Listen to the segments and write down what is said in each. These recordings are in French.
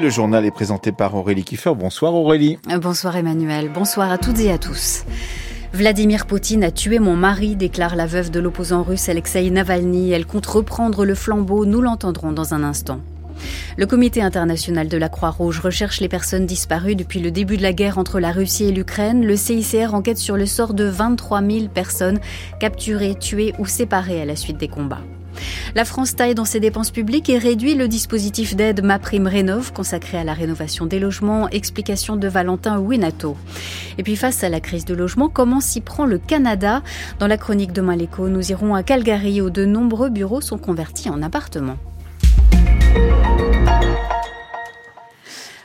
Le journal est présenté par Aurélie Kiefer. Bonsoir Aurélie. Bonsoir Emmanuel. Bonsoir à toutes et à tous. Vladimir Poutine a tué mon mari, déclare la veuve de l'opposant russe Alexei Navalny. Elle compte reprendre le flambeau, nous l'entendrons dans un instant. Le comité international de la Croix-Rouge recherche les personnes disparues depuis le début de la guerre entre la Russie et l'Ukraine. Le CICR enquête sur le sort de 23 000 personnes capturées, tuées ou séparées à la suite des combats. La France taille dans ses dépenses publiques et réduit le dispositif d'aide MaPrimeRénov consacré à la rénovation des logements. Explication de Valentin Winato. Et puis face à la crise de logement, comment s'y prend le Canada? Dans la chronique de Maléco, nous irons à Calgary où de nombreux bureaux sont convertis en appartements.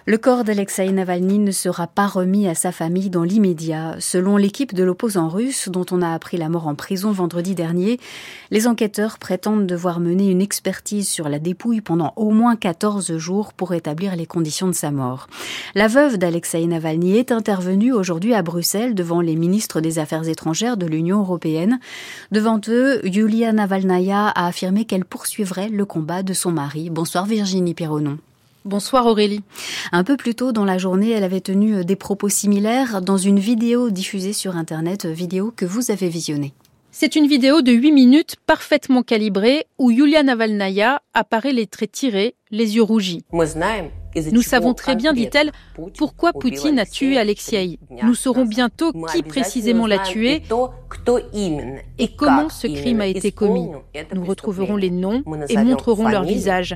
Le corps d'Alexei Navalny ne sera pas remis à sa famille dans l'immédiat. Selon l'équipe de l'opposant russe, dont on a appris la mort en prison vendredi dernier, les enquêteurs prétendent devoir mener une expertise sur la dépouille pendant au moins 14 jours pour établir les conditions de sa mort. La veuve d'Alexei Navalny est intervenue aujourd'hui à Bruxelles devant les ministres des Affaires étrangères de l'Union européenne. Devant eux, Yulia Navalnaya a affirmé qu'elle poursuivrait le combat de son mari. Bonsoir Virginie Perronon. Bonsoir Aurélie. Un peu plus tôt dans la journée, elle avait tenu euh, des propos similaires dans une vidéo diffusée sur Internet, euh, vidéo que vous avez visionnée. C'est une vidéo de 8 minutes parfaitement calibrée où Yulia Navalnaya apparaît les traits tirés, les yeux rougis. Nous savons très bien, dit-elle, pourquoi Poutine a tué Alexei. Nous saurons bientôt qui précisément l'a tué et comment ce crime a été commis. Nous retrouverons les noms et montrerons leurs visages.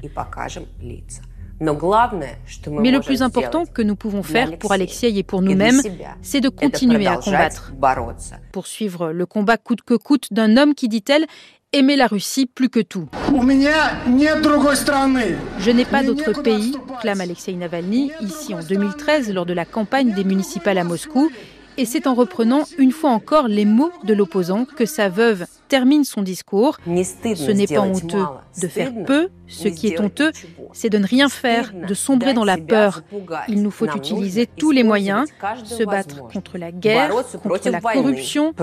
Mais le plus important que nous pouvons faire pour Alexei et pour nous-mêmes, c'est de continuer à combattre. Poursuivre le combat coûte que coûte d'un homme qui, dit-elle, aimait la Russie plus que tout. Je n'ai pas d'autre pays, clame Alexei Navalny, ici en 2013 lors de la campagne des municipales à Moscou. Et c'est en reprenant une fois encore les mots de l'opposant que sa veuve termine son discours. Ce n'est pas honteux de faire peu, ce qui est honteux, c'est de ne rien faire, de sombrer dans la peur. Il nous faut utiliser tous les moyens, se battre contre la guerre, contre la corruption,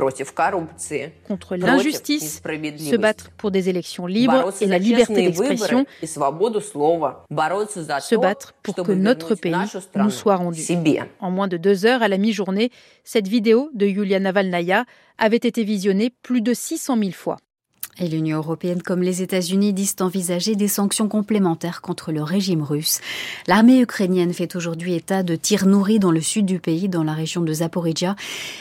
contre l'injustice, se battre pour des élections libres et la liberté d'expression, se battre pour que notre pays nous soit rendu. En moins de deux heures à la mi-journée, cette vidéo de Yulia Navalnaya avait été visionnée plus de 600 000 fois. Et l'Union européenne comme les États-Unis disent envisager des sanctions complémentaires contre le régime russe. L'armée ukrainienne fait aujourd'hui état de tirs nourris dans le sud du pays, dans la région de Zaporizhia.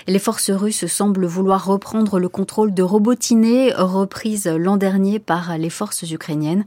Les forces russes semblent vouloir reprendre le contrôle de Robotiné, reprise l'an dernier par les forces ukrainiennes.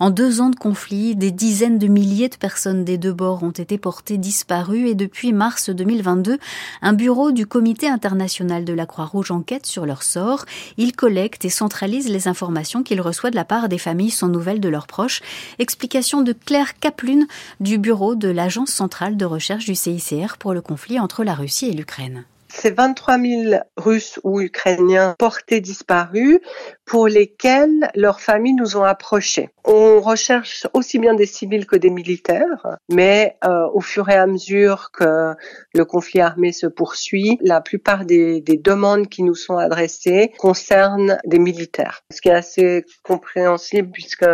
En deux ans de conflit, des dizaines de milliers de personnes des deux bords ont été portées disparues et depuis mars 2022, un bureau du Comité international de la Croix-Rouge enquête sur leur sort. Il collecte et centralise les informations qu'il reçoit de la part des familles sans nouvelles de leurs proches. Explication de Claire Kaplun du bureau de l'Agence centrale de recherche du CICR pour le conflit entre la Russie et l'Ukraine. C'est 23 000 Russes ou Ukrainiens portés disparus pour lesquels leurs familles nous ont approchés. On recherche aussi bien des civils que des militaires, mais euh, au fur et à mesure que le conflit armé se poursuit, la plupart des demandes qui nous sont adressées concernent des militaires, ce qui est assez compréhensible puisque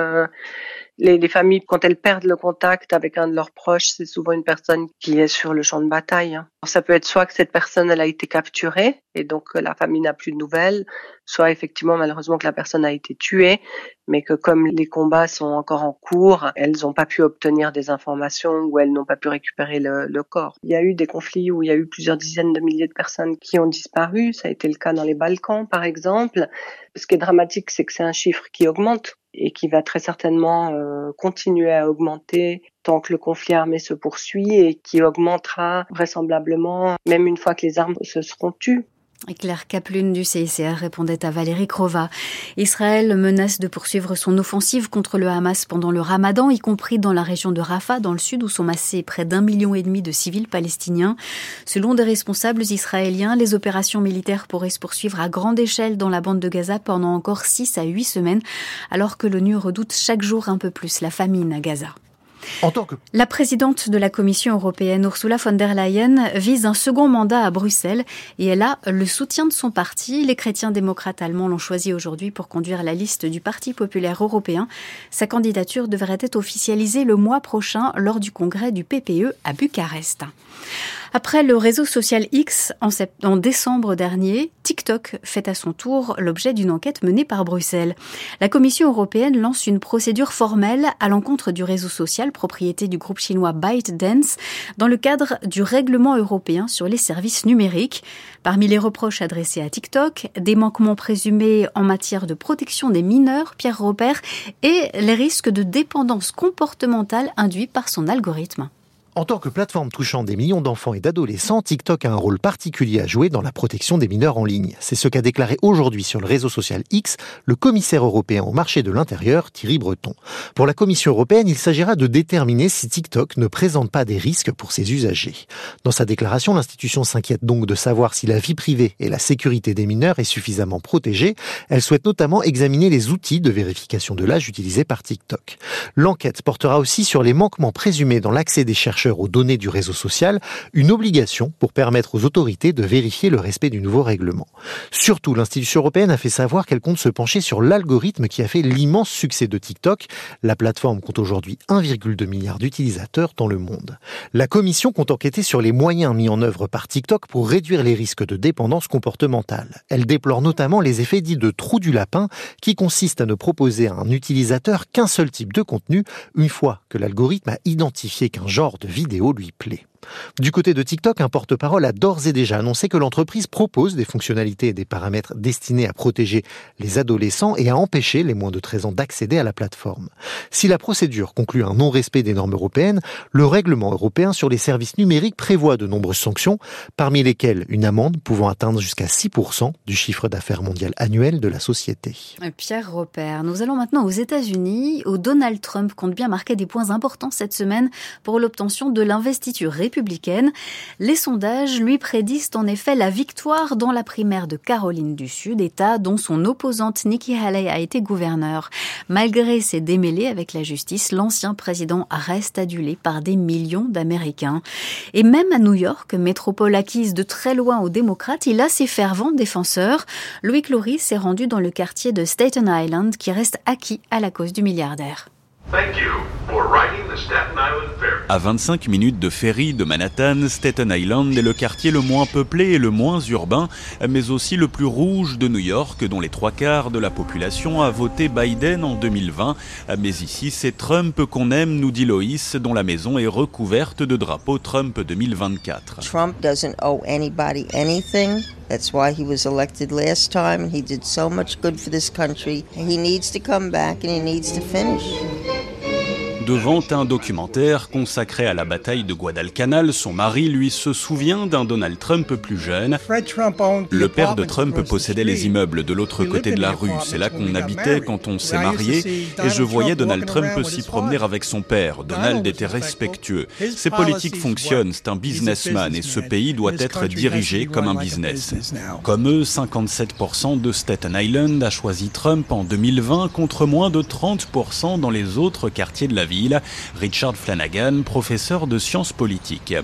les, familles, quand elles perdent le contact avec un de leurs proches, c'est souvent une personne qui est sur le champ de bataille. Hein. Ça peut être soit que cette personne elle a été capturée et donc la famille n'a plus de nouvelles, soit effectivement malheureusement que la personne a été tuée, mais que comme les combats sont encore en cours, elles n'ont pas pu obtenir des informations ou elles n'ont pas pu récupérer le, le, corps. Il y a eu des conflits où il y a eu plusieurs dizaines de milliers de personnes qui ont disparu. Ça a été le cas dans les Balkans par exemple. Ce qui est dramatique, c'est que c'est un chiffre qui augmente et qui va très certainement euh, continuer à augmenter tant que le conflit armé se poursuit et qui augmentera vraisemblablement même une fois que les armes se seront tues. Claire Kaplun du CICR répondait à Valérie Krova. Israël menace de poursuivre son offensive contre le Hamas pendant le ramadan, y compris dans la région de Rafah, dans le sud, où sont massés près d'un million et demi de civils palestiniens. Selon des responsables israéliens, les opérations militaires pourraient se poursuivre à grande échelle dans la bande de Gaza pendant encore six à huit semaines, alors que l'ONU redoute chaque jour un peu plus la famine à Gaza. En tant que... La présidente de la Commission européenne, Ursula von der Leyen, vise un second mandat à Bruxelles et elle a le soutien de son parti. Les chrétiens démocrates allemands l'ont choisi aujourd'hui pour conduire la liste du Parti populaire européen. Sa candidature devrait être officialisée le mois prochain lors du congrès du PPE à Bucarest. Après le réseau social X en, décembre dernier, TikTok fait à son tour l'objet d'une enquête menée par Bruxelles. La Commission européenne lance une procédure formelle à l'encontre du réseau social propriété du groupe chinois ByteDance dans le cadre du règlement européen sur les services numériques. Parmi les reproches adressés à TikTok, des manquements présumés en matière de protection des mineurs, Pierre Robert, et les risques de dépendance comportementale induits par son algorithme. En tant que plateforme touchant des millions d'enfants et d'adolescents, TikTok a un rôle particulier à jouer dans la protection des mineurs en ligne. C'est ce qu'a déclaré aujourd'hui sur le réseau social X le commissaire européen au marché de l'intérieur, Thierry Breton. Pour la Commission européenne, il s'agira de déterminer si TikTok ne présente pas des risques pour ses usagers. Dans sa déclaration, l'institution s'inquiète donc de savoir si la vie privée et la sécurité des mineurs est suffisamment protégée. Elle souhaite notamment examiner les outils de vérification de l'âge utilisés par TikTok. L'enquête portera aussi sur les manquements présumés dans l'accès des chercheurs aux données du réseau social une obligation pour permettre aux autorités de vérifier le respect du nouveau règlement. Surtout, l'institution européenne a fait savoir qu'elle compte se pencher sur l'algorithme qui a fait l'immense succès de TikTok. La plateforme compte aujourd'hui 1,2 milliard d'utilisateurs dans le monde. La commission compte enquêter sur les moyens mis en œuvre par TikTok pour réduire les risques de dépendance comportementale. Elle déplore notamment les effets dits de trou du lapin qui consistent à ne proposer à un utilisateur qu'un seul type de contenu une fois que l'algorithme a identifié qu'un genre de vidéo lui plaît. Du côté de TikTok, un porte-parole a d'ores et déjà annoncé que l'entreprise propose des fonctionnalités et des paramètres destinés à protéger les adolescents et à empêcher les moins de 13 ans d'accéder à la plateforme. Si la procédure conclut un non-respect des normes européennes, le règlement européen sur les services numériques prévoit de nombreuses sanctions, parmi lesquelles une amende pouvant atteindre jusqu'à 6% du chiffre d'affaires mondial annuel de la société. Pierre Repère, nous allons maintenant aux États-Unis, où Donald Trump compte bien marquer des points importants cette semaine pour l'obtention de l'investiture Les sondages lui prédisent en effet la victoire dans la primaire de Caroline du Sud, État dont son opposante Nikki Haley a été gouverneur. Malgré ses démêlés avec la justice, l'ancien président reste adulé par des millions d'Américains. Et même à New York, métropole acquise de très loin aux démocrates, il a ses fervents défenseurs. Louis Cloris s'est rendu dans le quartier de Staten Island qui reste acquis à la cause du milliardaire. À 25 minutes de ferry de Manhattan, Staten Island est le quartier le moins peuplé et le moins urbain, mais aussi le plus rouge de New York, dont les trois quarts de la population a voté Biden en 2020. Mais ici, c'est Trump qu'on aime, nous dit Loïs, dont la maison est recouverte de drapeaux Trump 2024. Trump doesn't owe anybody anything. That's why he was elected last time. He did so much good for this country. He needs to come back and he needs to finish. Devant un documentaire consacré à la bataille de Guadalcanal, son mari lui se souvient d'un Donald Trump plus jeune. Le père de Trump possédait les immeubles de l'autre côté de la rue. C'est là qu'on habitait quand on s'est marié et je voyais Donald Trump s'y promener avec son père. Donald était respectueux. Ses politiques fonctionnent, c'est un businessman et ce pays doit être dirigé comme un business. Comme eux, 57% de Staten Island a choisi Trump en 2020 contre moins de 30% dans les autres quartiers de la ville, Richard Flanagan, professeur de sciences politiques.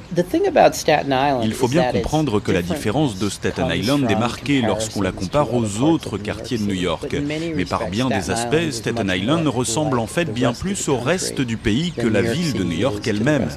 Il faut bien comprendre que la différence de Staten Island est marquée lorsqu'on la compare aux autres quartiers de New York. Mais par bien des aspects, Staten Island ressemble en fait bien plus au reste du pays que la ville de New York elle-même.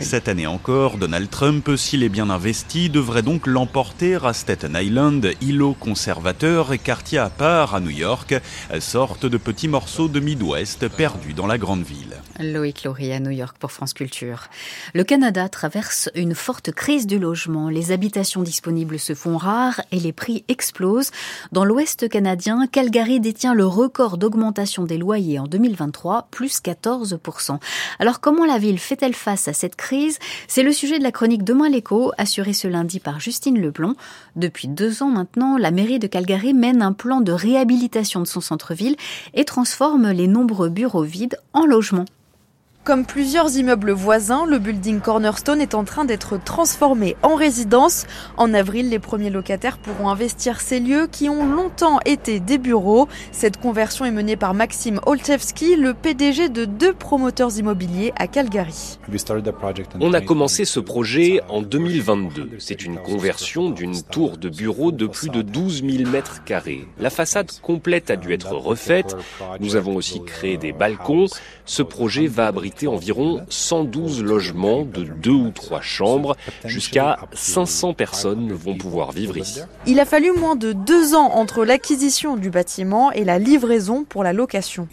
Cette année encore, Donald Trump, s'il est bien investi, devrait donc l'emporter à Staten Island, îlot conservateur et quartier à part à New York, sorte de petits morceaux de Midwest perdus dans la grande ville. Loïc Laurie à New York pour France Culture. Le Canada traverse une forte crise du logement. Les habitations disponibles se font rares et les prix explosent. Dans l'Ouest canadien, Calgary détient le record d'augmentation des loyers en 2023, plus 14%. Alors comment la ville fait-elle face à cette crise? C'est le sujet de la chronique Demain l'écho, assurée ce lundi par Justine Leblond. Depuis deux ans maintenant, la mairie de Calgary mène un plan de réhabilitation de son centre-ville et transforme les nombreux bureaux vides en logements. Comme plusieurs immeubles voisins, le building Cornerstone est en train d'être transformé en résidence. En avril, les premiers locataires pourront investir ces lieux qui ont longtemps été des bureaux. Cette conversion est menée par Maxime Olchevski, le PDG de deux promoteurs immobiliers à Calgary. On a commencé ce projet en 2022. C'est une conversion d'une tour de bureau de plus de 12 000 mètres carrés. La façade complète a dû être refaite. Nous avons aussi créé des balcons. Ce projet va abriter environ 112 logements de deux ou trois chambres. Jusqu'à 500 personnes vont pouvoir vivre ici. Il a fallu moins de deux ans entre l'acquisition du bâtiment et la livraison pour la location.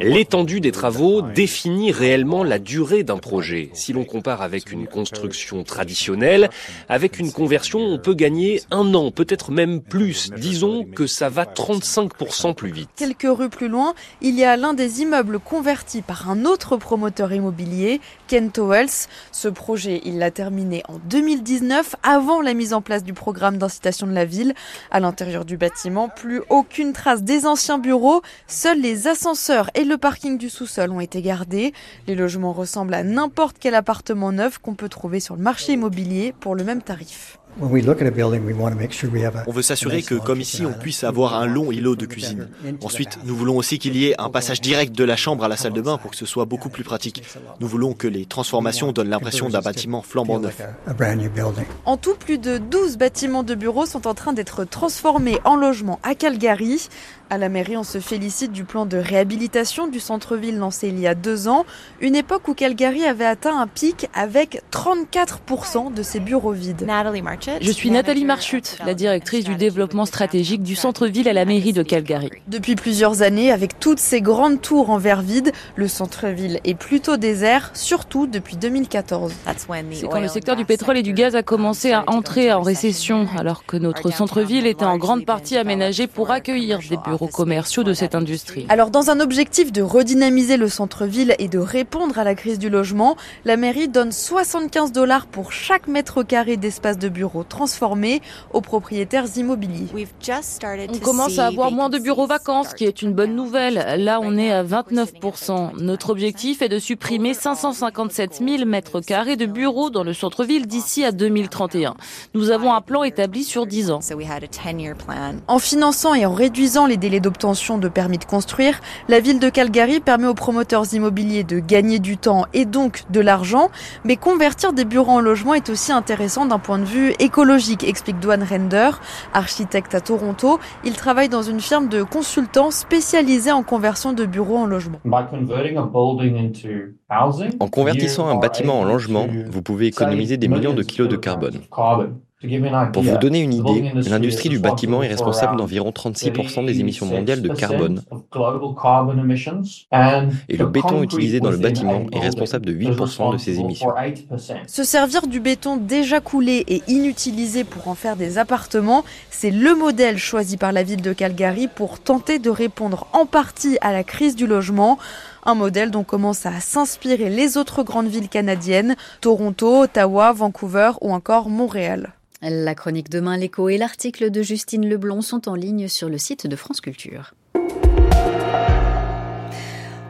L'étendue des travaux définit réellement la durée d'un projet. Si l'on compare avec une construction traditionnelle, avec une conversion, on peut gagner un an, peut-être même plus. Disons que ça va 35% plus vite. Quelques rues plus loin, il y a l'un des immeubles convertis par un autre promoteur immobilier, Kent Wells. Ce projet, il l'a terminé en 2019, avant la mise en place du programme d'incitation de la ville. À l'intérieur du bâtiment, plus aucune trace des anciens bureaux, seuls les ascenseurs et le parking du sous-sol ont été gardés. Les logements ressemblent à n'importe quel appartement neuf qu'on peut trouver sur le marché immobilier pour le même tarif. On veut s'assurer que, comme ici, on puisse avoir un long îlot de cuisine. Ensuite, nous voulons aussi qu'il y ait un passage direct de la chambre à la salle de bain pour que ce soit beaucoup plus pratique. Nous voulons que les transformations donnent l'impression d'un bâtiment flambant neuf. En tout, plus de 12 bâtiments de bureaux sont en train d'être transformés en logements à Calgary. À la mairie, on se félicite du plan de réhabilitation du centre-ville lancé il y a deux ans, une époque où Calgary avait atteint un pic avec 34% de ses bureaux vides. Je suis Nathalie Marchut, la directrice du développement stratégique du centre-ville à la mairie de Calgary. Depuis plusieurs années, avec toutes ces grandes tours en verre vide, le centre-ville est plutôt désert, surtout depuis 2014. C'est quand le secteur du pétrole et du gaz a commencé à entrer en récession, alors que notre centre-ville était en grande partie aménagé pour accueillir des bureaux commerciaux de cette industrie. Alors dans un objectif de redynamiser le centre-ville et de répondre à la crise du logement, la mairie donne 75 dollars pour chaque mètre carré d'espace de bureau transformé aux propriétaires immobiliers. On commence à avoir moins de bureaux vacants, ce qui est une bonne nouvelle. Là, on est à 29%. Notre objectif est de supprimer 557 000 mètres carrés de bureaux dans le centre-ville d'ici à 2031. Nous avons un plan établi sur 10 ans. En finançant et en réduisant les délais d'obtention de permis de construire, la ville de Calgary permet aux promoteurs immobiliers de gagner du temps et donc de l'argent, mais convertir des bureaux en logements est aussi intéressant d'un point de vue écologique, explique Dwan Render, architecte à Toronto. Il travaille dans une firme de consultants spécialisée en conversion de bureaux en logements. En convertissant un bâtiment en logement, vous pouvez économiser des millions de kilos de carbone. Pour vous donner une idée, l'industrie du bâtiment est responsable d'environ 36% des émissions mondiales de carbone. Et le béton utilisé dans le bâtiment est responsable de 8% de ces émissions. Se servir du béton déjà coulé et inutilisé pour en faire des appartements, c'est le modèle choisi par la ville de Calgary pour tenter de répondre en partie à la crise du logement. Un modèle dont commencent à s'inspirer les autres grandes villes canadiennes, Toronto, Ottawa, Vancouver ou encore Montréal. La chronique Demain l'écho et l'article de Justine Leblon sont en ligne sur le site de France Culture.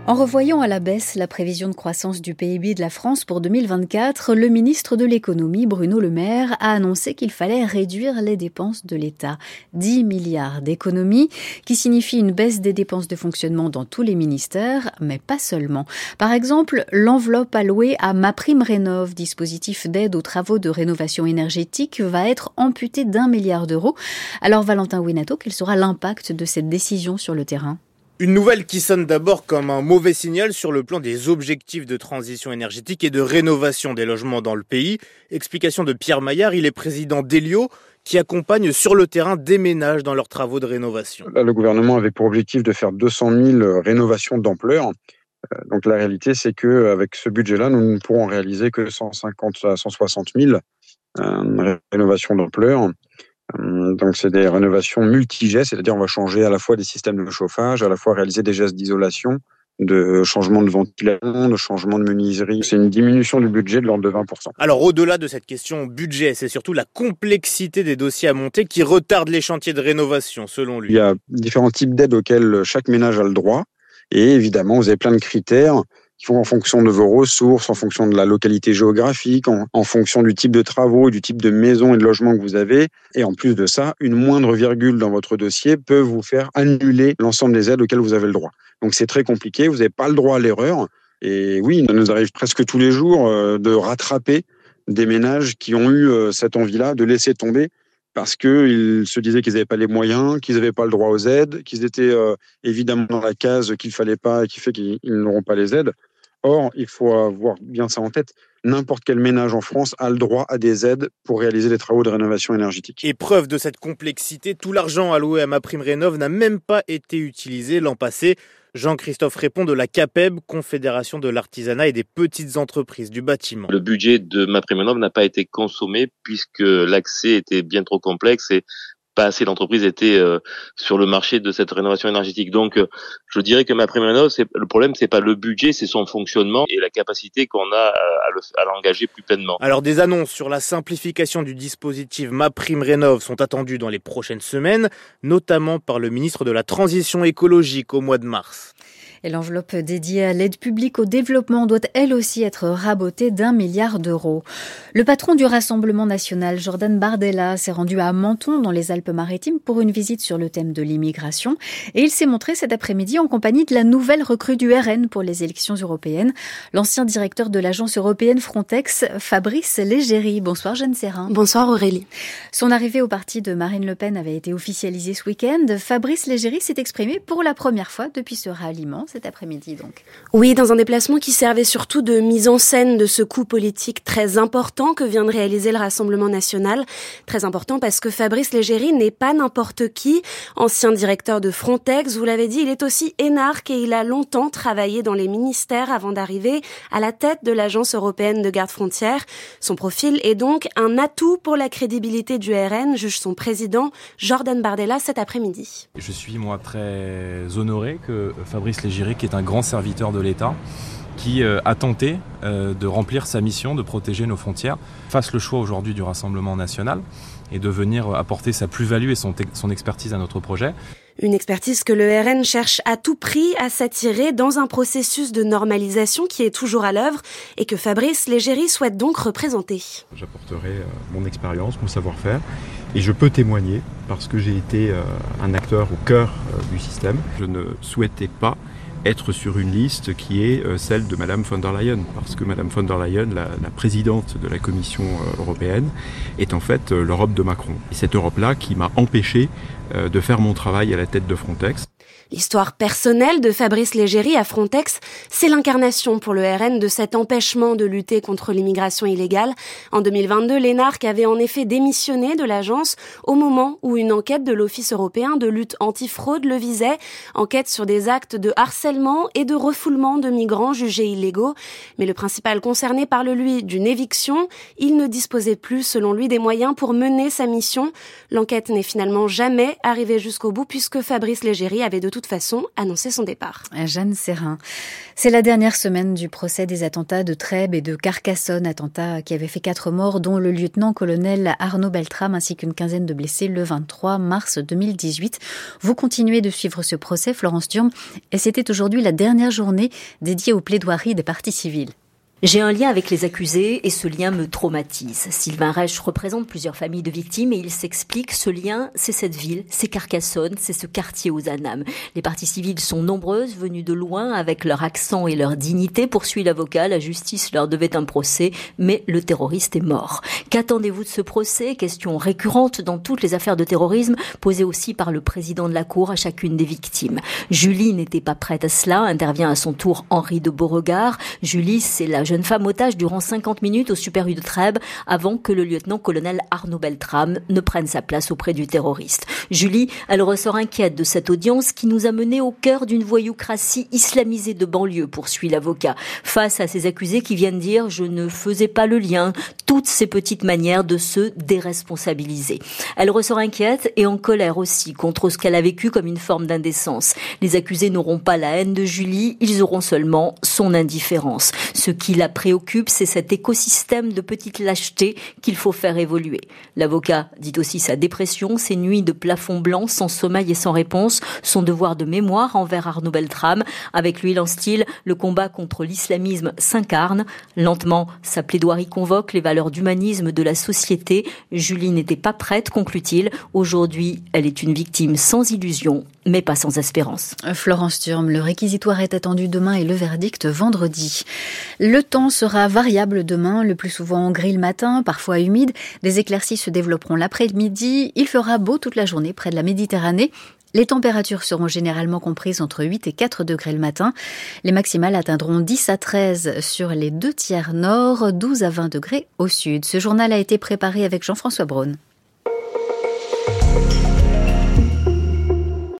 En revoyant à la baisse la prévision de croissance du PIB de la France pour 2024, le ministre de l'économie, Bruno Le Maire, a annoncé qu'il fallait réduire les dépenses de l'État. 10 milliards d'économies, qui signifie une baisse des dépenses de fonctionnement dans tous les ministères, mais pas seulement. Par exemple, l'enveloppe allouée à MaPrimeRénov, dispositif d'aide aux travaux de rénovation énergétique, va être amputée d'un milliard d'euros. Alors Valentin Winato, quel sera l'impact de cette décision sur le terrain? Une nouvelle qui sonne d'abord comme un mauvais signal sur le plan des objectifs de transition énergétique et de rénovation des logements dans le pays. Explication de Pierre Maillard, il est président d'Elio qui accompagne sur le terrain des ménages dans leurs travaux de rénovation. le gouvernement avait pour objectif de faire 200 000 rénovations d'ampleur. Euh, donc la réalité, c'est que avec ce budget-là, nous ne pourrons réaliser que 150 à 160 000 euh, rénovations d'ampleur. Euh, donc c'est des rénovations multi-gestes, c'est-à-dire on va changer à la fois des systèmes de chauffage, à la fois réaliser des gestes d'isolation, de changement de ventilation, de changement de menuiserie. C'est une diminution du budget de l'ordre de 20%. Alors au-delà de cette question budget, c'est surtout la complexité des dossiers à monter qui retarde les chantiers de rénovation, selon lui. Il y a différents types d'aides auxquelles chaque ménage a le droit. Et évidemment, vous avez plein de critères en fonction de vos ressources, en fonction de la localité géographique, en, en fonction du type de travaux, du type de maison et de logement que vous avez. Et en plus de ça, une moindre virgule dans votre dossier peut vous faire annuler l'ensemble des aides auxquelles vous avez le droit. Donc c'est très compliqué, vous n'avez pas le droit à l'erreur. Et oui, il nous arrive presque tous les jours euh, de rattraper des ménages qui ont eu euh, cette envie-là de laisser tomber parce qu'ils se disaient qu'ils n'avaient pas les moyens, qu'ils n'avaient pas le droit aux aides, qu'ils étaient euh, évidemment dans la case qu'il fallait pas et qui fait qu'ils n'auront pas les aides. Or, il faut avoir bien ça en tête. N'importe quel ménage en France a le droit à des aides pour réaliser des travaux de rénovation énergétique. Et preuve de cette complexité, tout l'argent alloué à ma prime rénov n'a même pas été utilisé l'an passé. Jean-Christophe répond de la CAPEB, Confédération de l'artisanat et des petites entreprises du bâtiment. Le budget de ma prime n'a pas été consommé puisque l'accès était bien trop complexe et pas assez d'entreprises étaient euh, sur le marché de cette rénovation énergétique. Donc, euh, je dirais que ma prime le problème, c'est pas le budget, c'est son fonctionnement et la capacité qu'on a à l'engager plus pleinement. Alors, des annonces sur la simplification du dispositif Ma prime rénov sont attendues dans les prochaines semaines, notamment par le ministre de la Transition écologique au mois de mars. Et l'enveloppe dédiée à l'aide publique au développement doit elle aussi être rabotée d'un milliard d'euros. Le patron du Rassemblement national, Jordan Bardella, s'est rendu à Menton dans les Alpes-Maritimes pour une visite sur le thème de l'immigration et il s'est montré cet après-midi en compagnie de la nouvelle recrue du RN pour les élections européennes, l'ancien directeur de l'agence européenne Frontex, Fabrice Légéry. Bonsoir Jeanne Serrin. Bonsoir Aurélie. Son arrivée au parti de Marine Le Pen avait été officialisée ce week-end. Fabrice Légéry s'est exprimé pour la première fois depuis ce ralliement cet après-midi donc. Oui, dans un déplacement qui servait surtout de mise en scène de ce coup politique très important que vient de réaliser le Rassemblement national. Très important parce que Fabrice Légéry n'est pas n'importe qui. Ancien directeur de Frontex, vous l'avez dit, il est aussi énarque et il a longtemps travaillé dans les ministères avant d'arriver à la tête de l'Agence européenne de garde frontière. Son profil est donc un atout pour la crédibilité du RN, juge son président Jordan Bardella cet après-midi. Je suis moi très honoré que Fabrice Légéry qui est un grand serviteur de l'État, qui euh, a tenté euh, de remplir sa mission de protéger nos frontières, fasse le choix aujourd'hui du Rassemblement national et de venir apporter sa plus-value et son, son expertise à notre projet. Une expertise que le RN cherche à tout prix à s'attirer dans un processus de normalisation qui est toujours à l'œuvre et que Fabrice Légéry souhaite donc représenter. J'apporterai euh, mon expérience, mon savoir-faire et je peux témoigner parce que j'ai été un acteur au cœur du système. Je ne souhaitais pas être sur une liste qui est euh, celle de Madame von der Leyen, parce que Madame von der Leyen, la, présidente de la Commission euh, européenne, est en fait euh, l'Europe de Macron. Et cette Europe-là qui m'a empêché de faire mon travail à la tête de Frontex. L'histoire personnelle de Fabrice Légéry à Frontex, c'est l'incarnation pour le RN de cet empêchement de lutter contre l'immigration illégale. En 2022, l'ENARC avait en effet démissionné de l'agence au moment où une enquête de l'Office européen de lutte antifraude le visait, enquête sur des actes de harcèlement et de refoulement de migrants jugés illégaux. Mais le principal concerné parle lui d'une éviction. Il ne disposait plus, selon lui, des moyens pour mener sa mission. L'enquête n'est finalement jamais arrivée jusqu'au bout puisque Fabrice Légéry avait de toute façon annoncé son départ. Jeanne Serrin. C'est la dernière semaine du procès des attentats de Trèbes et de Carcassonne, attentats qui avaient fait quatre morts, dont le lieutenant-colonel Arnaud Beltrame ainsi qu'une quinzaine de blessés le 23 mars 2018. Vous continuez de suivre ce procès, Florence Durme, et c'était aujourd'hui la dernière journée dédiée aux plaidoiries des parties civiles. J'ai un lien avec les accusés et ce lien me traumatise. Sylvain Reich représente plusieurs familles de victimes et il s'explique, ce lien, c'est cette ville, c'est Carcassonne, c'est ce quartier aux Anames. Les parties civiles sont nombreuses, venues de loin, avec leur accent et leur dignité. Poursuit l'avocat, la justice leur devait un procès, mais le terroriste est mort. Qu'attendez-vous de ce procès? Question récurrente dans toutes les affaires de terrorisme, posée aussi par le président de la Cour à chacune des victimes. Julie n'était pas prête à cela, intervient à son tour Henri de Beauregard. Julie, c'est la jeune femme otage durant 50 minutes au Super U de Trèbes avant que le lieutenant-colonel Arnaud Beltrame ne prenne sa place auprès du terroriste. Julie, elle ressort inquiète de cette audience qui nous a mené au cœur d'une voyoucratie islamisée de banlieue, poursuit l'avocat. Face à ces accusés qui viennent dire je ne faisais pas le lien, toutes ces petites manières de se déresponsabiliser. Elle ressort inquiète et en colère aussi contre ce qu'elle a vécu comme une forme d'indécence. Les accusés n'auront pas la haine de Julie, ils auront seulement son indifférence. Ce qui la préoccupe, c'est cet écosystème de petites lâchetés qu'il faut faire évoluer. L'avocat dit aussi sa dépression, ses nuits de plafond blanc, sans sommeil et sans réponse, son devoir de mémoire envers Arnaud Beltrame. Avec lui, style, le combat contre l'islamisme s'incarne. Lentement, sa plaidoirie convoque les valeurs d'humanisme de la société. Julie n'était pas prête, conclut-il. Aujourd'hui, elle est une victime sans illusion, mais pas sans espérance. Florence Turme, le réquisitoire est attendu demain et le verdict vendredi. Le temps sera variable demain, le plus souvent gris le matin, parfois humide. Des éclaircies se développeront l'après-midi. Il fera beau toute la journée près de la Méditerranée. Les températures seront généralement comprises entre 8 et 4 degrés le matin. Les maximales atteindront 10 à 13 sur les deux tiers nord, 12 à 20 degrés au sud. Ce journal a été préparé avec Jean-François Braun.